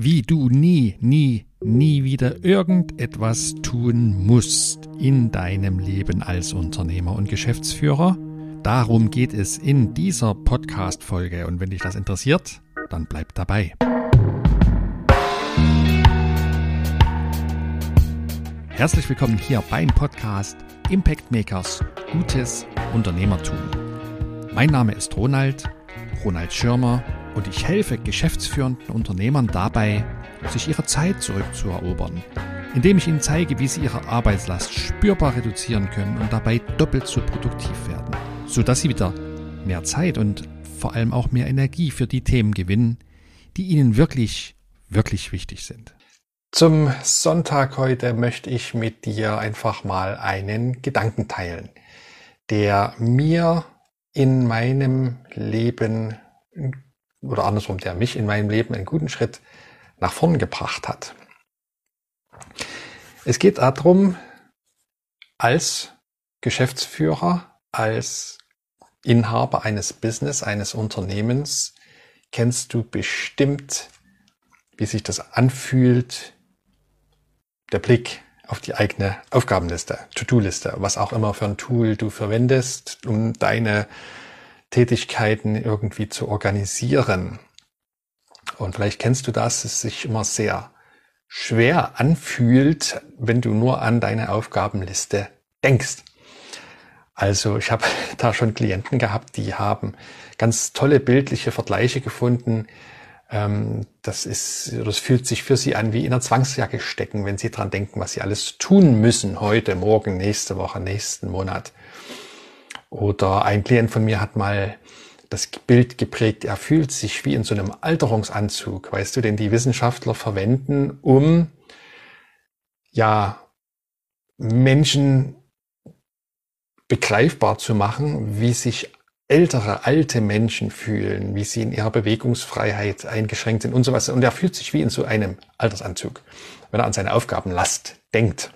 wie du nie, nie, nie wieder irgendetwas tun musst in deinem Leben als Unternehmer und Geschäftsführer. Darum geht es in dieser Podcast-Folge und wenn dich das interessiert, dann bleib dabei. Herzlich willkommen hier beim Podcast Impact Makers Gutes Unternehmertum. Mein Name ist Ronald, Ronald Schirmer und ich helfe geschäftsführenden Unternehmern dabei, sich ihre Zeit zurückzuerobern, indem ich ihnen zeige, wie sie ihre Arbeitslast spürbar reduzieren können und dabei doppelt so produktiv werden, sodass sie wieder mehr Zeit und vor allem auch mehr Energie für die Themen gewinnen, die ihnen wirklich, wirklich wichtig sind. Zum Sonntag heute möchte ich mit dir einfach mal einen Gedanken teilen, der mir in meinem Leben oder andersrum, der mich in meinem Leben einen guten Schritt nach vorn gebracht hat. Es geht darum, als Geschäftsführer, als Inhaber eines Business, eines Unternehmens, kennst du bestimmt, wie sich das anfühlt, der Blick auf die eigene Aufgabenliste, To-Do-Liste, was auch immer für ein Tool du verwendest, um deine Tätigkeiten irgendwie zu organisieren. Und vielleicht kennst du das, es sich immer sehr schwer anfühlt, wenn du nur an deine Aufgabenliste denkst. Also ich habe da schon Klienten gehabt, die haben ganz tolle bildliche Vergleiche gefunden. Ähm, das ist, das fühlt sich für sie an wie in einer Zwangsjacke stecken, wenn sie dran denken, was sie alles tun müssen heute, morgen, nächste Woche, nächsten Monat. Oder ein Klient von mir hat mal das Bild geprägt, er fühlt sich wie in so einem Alterungsanzug, weißt du, den die Wissenschaftler verwenden, um ja Menschen begreifbar zu machen, wie sich ältere, alte Menschen fühlen, wie sie in ihrer Bewegungsfreiheit eingeschränkt sind und so was. Und er fühlt sich wie in so einem Altersanzug, wenn er an seine Aufgabenlast denkt.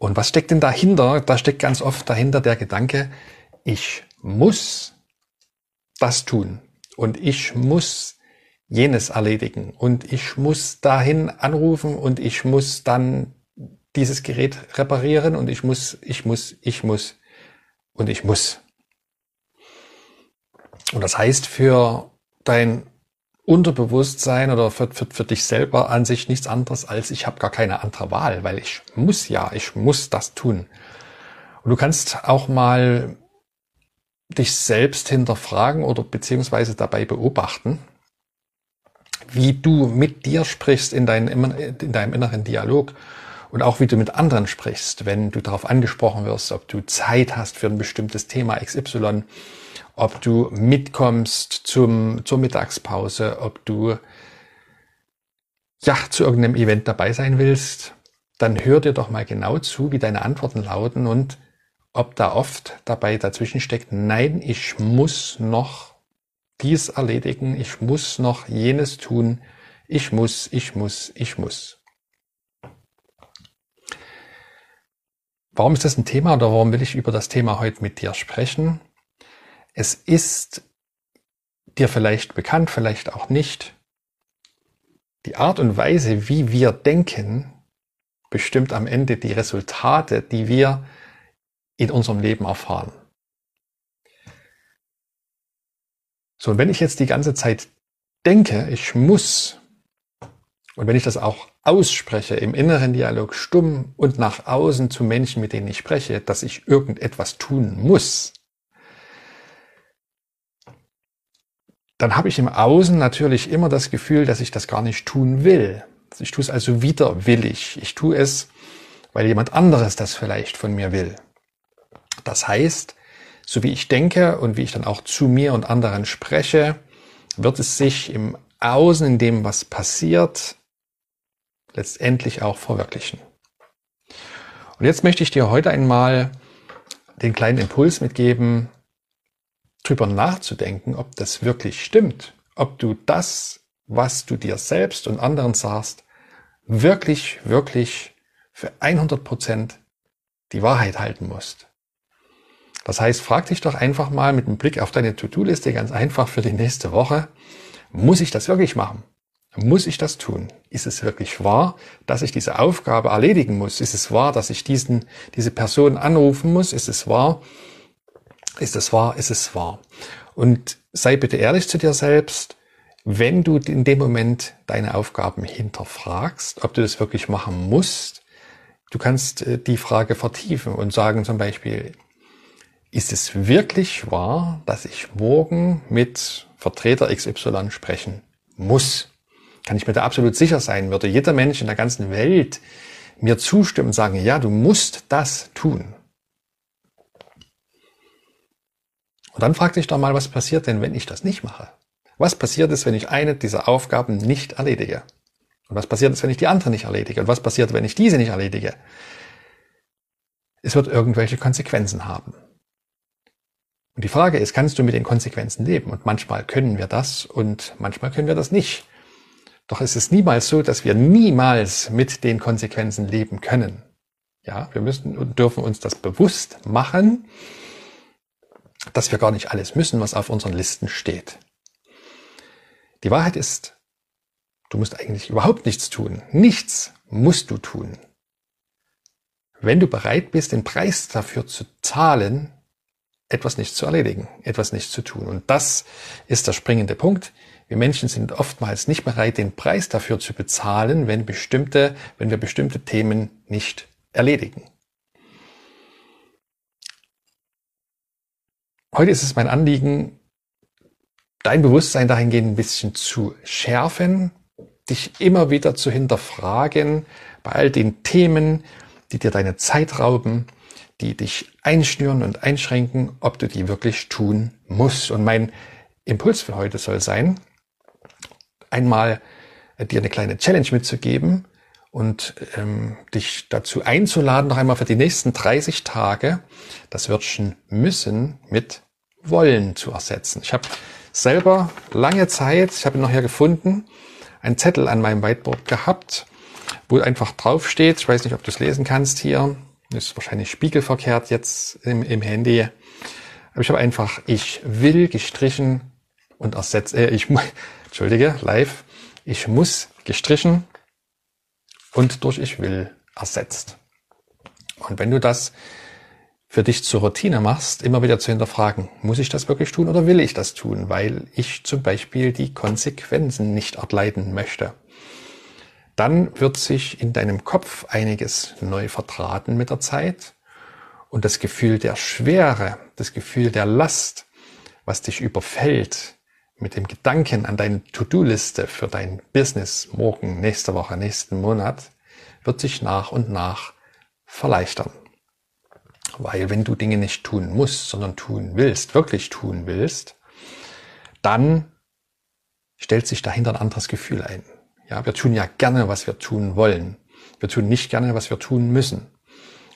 Und was steckt denn dahinter? Da steckt ganz oft dahinter der Gedanke, ich muss das tun und ich muss jenes erledigen und ich muss dahin anrufen und ich muss dann dieses Gerät reparieren und ich muss, ich muss, ich muss und ich muss. Und das heißt für dein Unterbewusstsein oder für, für, für dich selber an sich nichts anderes als ich habe gar keine andere Wahl, weil ich muss ja, ich muss das tun. Und du kannst auch mal dich selbst hinterfragen oder beziehungsweise dabei beobachten, wie du mit dir sprichst in, dein, in deinem inneren Dialog und auch wie du mit anderen sprichst, wenn du darauf angesprochen wirst, ob du Zeit hast für ein bestimmtes Thema XY ob du mitkommst zum, zur Mittagspause, ob du ja, zu irgendeinem Event dabei sein willst, dann hör dir doch mal genau zu, wie deine Antworten lauten und ob da oft dabei dazwischen steckt, nein, ich muss noch dies erledigen, ich muss noch jenes tun, ich muss, ich muss, ich muss. Warum ist das ein Thema oder warum will ich über das Thema heute mit dir sprechen? Es ist dir vielleicht bekannt, vielleicht auch nicht. Die Art und Weise, wie wir denken, bestimmt am Ende die Resultate, die wir in unserem Leben erfahren. So, und wenn ich jetzt die ganze Zeit denke, ich muss, und wenn ich das auch ausspreche, im inneren Dialog stumm und nach außen zu Menschen, mit denen ich spreche, dass ich irgendetwas tun muss, dann habe ich im Außen natürlich immer das Gefühl, dass ich das gar nicht tun will. Ich tue es also widerwillig. Ich tue es, weil jemand anderes das vielleicht von mir will. Das heißt, so wie ich denke und wie ich dann auch zu mir und anderen spreche, wird es sich im Außen, in dem, was passiert, letztendlich auch verwirklichen. Und jetzt möchte ich dir heute einmal den kleinen Impuls mitgeben, drüber nachzudenken, ob das wirklich stimmt, ob du das, was du dir selbst und anderen sagst, wirklich, wirklich für 100 Prozent die Wahrheit halten musst. Das heißt, frag dich doch einfach mal mit einem Blick auf deine To-Do-Liste ganz einfach für die nächste Woche, muss ich das wirklich machen? Muss ich das tun? Ist es wirklich wahr, dass ich diese Aufgabe erledigen muss? Ist es wahr, dass ich diesen, diese Person anrufen muss? Ist es wahr? Ist es wahr? Ist es wahr? Und sei bitte ehrlich zu dir selbst, wenn du in dem Moment deine Aufgaben hinterfragst, ob du das wirklich machen musst, du kannst äh, die Frage vertiefen und sagen zum Beispiel, ist es wirklich wahr, dass ich morgen mit Vertreter XY sprechen muss? Kann ich mir da absolut sicher sein? Würde jeder Mensch in der ganzen Welt mir zustimmen und sagen, ja, du musst das tun? Und dann frag dich doch mal, was passiert denn, wenn ich das nicht mache? Was passiert ist, wenn ich eine dieser Aufgaben nicht erledige? Und was passiert ist, wenn ich die andere nicht erledige? Und was passiert, wenn ich diese nicht erledige? Es wird irgendwelche Konsequenzen haben. Und die Frage ist, kannst du mit den Konsequenzen leben? Und manchmal können wir das und manchmal können wir das nicht. Doch es ist niemals so, dass wir niemals mit den Konsequenzen leben können. Ja, wir müssen und dürfen uns das bewusst machen, dass wir gar nicht alles müssen, was auf unseren Listen steht. Die Wahrheit ist, du musst eigentlich überhaupt nichts tun. Nichts musst du tun. Wenn du bereit bist, den Preis dafür zu zahlen, etwas nicht zu erledigen, etwas nicht zu tun. Und das ist der springende Punkt. Wir Menschen sind oftmals nicht bereit, den Preis dafür zu bezahlen, wenn bestimmte, wenn wir bestimmte Themen nicht erledigen. Heute ist es mein Anliegen, dein Bewusstsein dahingehend ein bisschen zu schärfen, dich immer wieder zu hinterfragen bei all den Themen, die dir deine Zeit rauben, die dich einschnüren und einschränken, ob du die wirklich tun musst. Und mein Impuls für heute soll sein, einmal äh, dir eine kleine Challenge mitzugeben und ähm, dich dazu einzuladen, noch einmal für die nächsten 30 Tage das Wörtchen müssen mit wollen zu ersetzen. Ich habe selber lange Zeit, ich habe ihn noch hier gefunden, einen Zettel an meinem Whiteboard gehabt, wo einfach draufsteht, ich weiß nicht, ob du es lesen kannst hier, ist wahrscheinlich spiegelverkehrt jetzt im, im Handy, aber ich habe einfach ich will gestrichen und ersetzt, äh, ich Entschuldige, live. Ich muss gestrichen und durch ich will ersetzt. Und wenn du das für dich zur Routine machst, immer wieder zu hinterfragen, muss ich das wirklich tun oder will ich das tun, weil ich zum Beispiel die Konsequenzen nicht erleiden möchte, dann wird sich in deinem Kopf einiges neu verdrahten mit der Zeit und das Gefühl der Schwere, das Gefühl der Last, was dich überfällt, mit dem Gedanken an deine To-Do-Liste für dein Business morgen, nächste Woche, nächsten Monat, wird sich nach und nach verleichtern. Weil wenn du Dinge nicht tun musst, sondern tun willst, wirklich tun willst, dann stellt sich dahinter ein anderes Gefühl ein. Ja, wir tun ja gerne, was wir tun wollen. Wir tun nicht gerne, was wir tun müssen.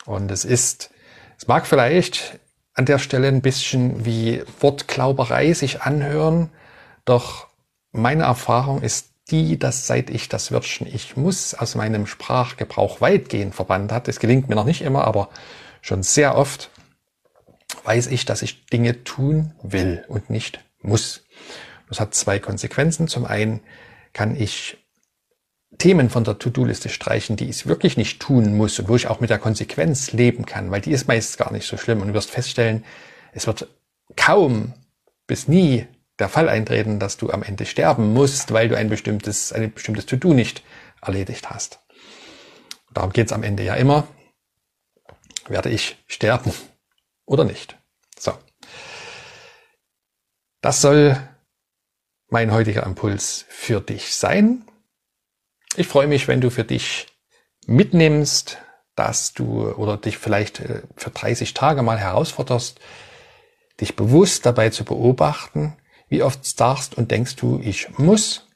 Und es ist, es mag vielleicht an der Stelle ein bisschen wie Wortklauberei sich anhören, doch meine Erfahrung ist die, dass seit ich das Wörtchen ich muss aus meinem Sprachgebrauch weitgehend verbannt hat, es gelingt mir noch nicht immer, aber schon sehr oft, weiß ich, dass ich Dinge tun will und nicht muss. Das hat zwei Konsequenzen. Zum einen kann ich Themen von der To-Do-Liste streichen, die ich wirklich nicht tun muss und wo ich auch mit der Konsequenz leben kann, weil die ist meist gar nicht so schlimm und du wirst feststellen, es wird kaum bis nie der Fall eintreten, dass du am Ende sterben musst, weil du ein bestimmtes, ein bestimmtes To-Do nicht erledigt hast. Darum geht es am Ende ja immer. Werde ich sterben oder nicht? So. Das soll mein heutiger Impuls für dich sein. Ich freue mich, wenn du für dich mitnimmst, dass du oder dich vielleicht äh, für 30 Tage mal herausforderst, dich bewusst dabei zu beobachten, wie oft sagst und denkst du, ich muss?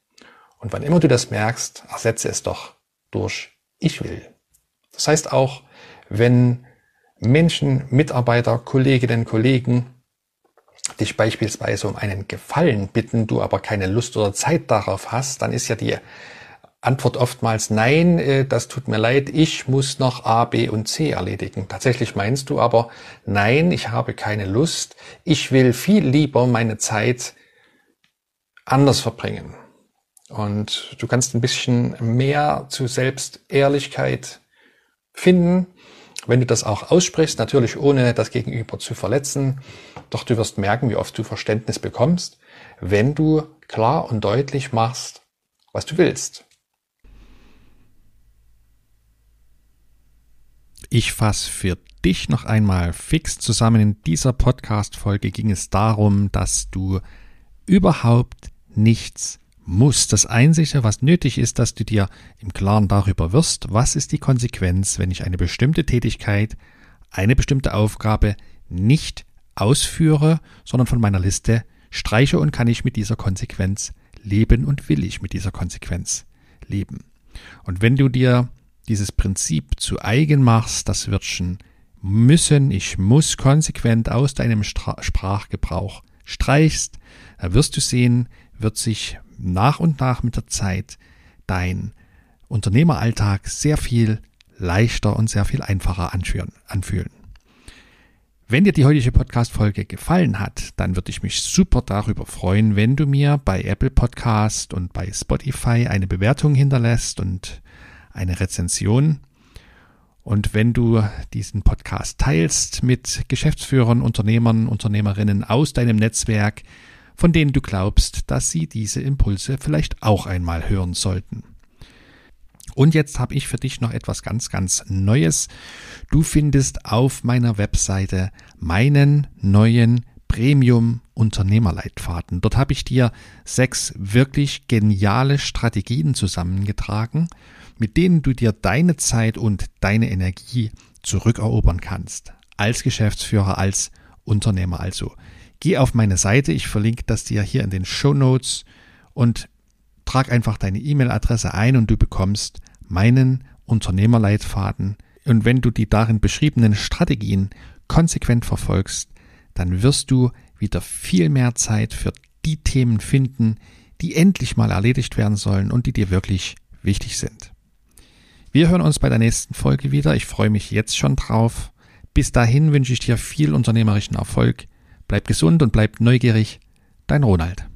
Und wann immer du das merkst, ersetze es doch durch ich will. Das heißt auch, wenn Menschen, Mitarbeiter, Kolleginnen, Kollegen dich beispielsweise um einen Gefallen bitten, du aber keine Lust oder Zeit darauf hast, dann ist ja die Antwort oftmals nein, äh, das tut mir leid, ich muss noch A, B und C erledigen. Tatsächlich meinst du aber nein, ich habe keine Lust, ich will viel lieber meine Zeit anders verbringen. und du kannst ein bisschen mehr zu Selbstehrlichkeit finden, wenn du das auch aussprichst, natürlich ohne das Gegenüber zu verletzen. Doch du wirst merken, wie oft du Verständnis bekommst, wenn du klar und deutlich machst, was du willst. Ich fasse für dich noch einmal fix zusammen. In dieser Podcast-Folge ging es darum, dass du überhaupt nichts musst. Das Einzige, was nötig ist, dass du dir im Klaren darüber wirst, was ist die Konsequenz, wenn ich eine bestimmte Tätigkeit, eine bestimmte Aufgabe nicht ausführe, sondern von meiner Liste streiche und kann ich mit dieser Konsequenz leben und will ich mit dieser Konsequenz leben. Und wenn du dir dieses Prinzip zu eigen machst, das Wörtchen müssen, ich muss konsequent aus deinem Sprachgebrauch streichst, wirst du sehen, wird sich nach und nach mit der Zeit dein Unternehmeralltag sehr viel leichter und sehr viel einfacher anfühlen. Wenn dir die heutige Podcast-Folge gefallen hat, dann würde ich mich super darüber freuen, wenn du mir bei Apple Podcast und bei Spotify eine Bewertung hinterlässt und eine Rezension. Und wenn du diesen Podcast teilst mit Geschäftsführern, Unternehmern, Unternehmerinnen aus deinem Netzwerk, von denen du glaubst, dass sie diese Impulse vielleicht auch einmal hören sollten. Und jetzt habe ich für dich noch etwas ganz, ganz Neues. Du findest auf meiner Webseite meinen neuen Premium Unternehmerleitfaden. Dort habe ich dir sechs wirklich geniale Strategien zusammengetragen, mit denen du dir deine Zeit und deine Energie zurückerobern kannst. Als Geschäftsführer, als Unternehmer also. Geh auf meine Seite, ich verlinke das dir hier in den Show Notes und trag einfach deine E-Mail-Adresse ein und du bekommst meinen Unternehmerleitfaden. Und wenn du die darin beschriebenen Strategien konsequent verfolgst, dann wirst du wieder viel mehr Zeit für die Themen finden, die endlich mal erledigt werden sollen und die dir wirklich wichtig sind. Wir hören uns bei der nächsten Folge wieder. Ich freue mich jetzt schon drauf. Bis dahin wünsche ich dir viel unternehmerischen Erfolg. Bleib gesund und bleib neugierig. Dein Ronald.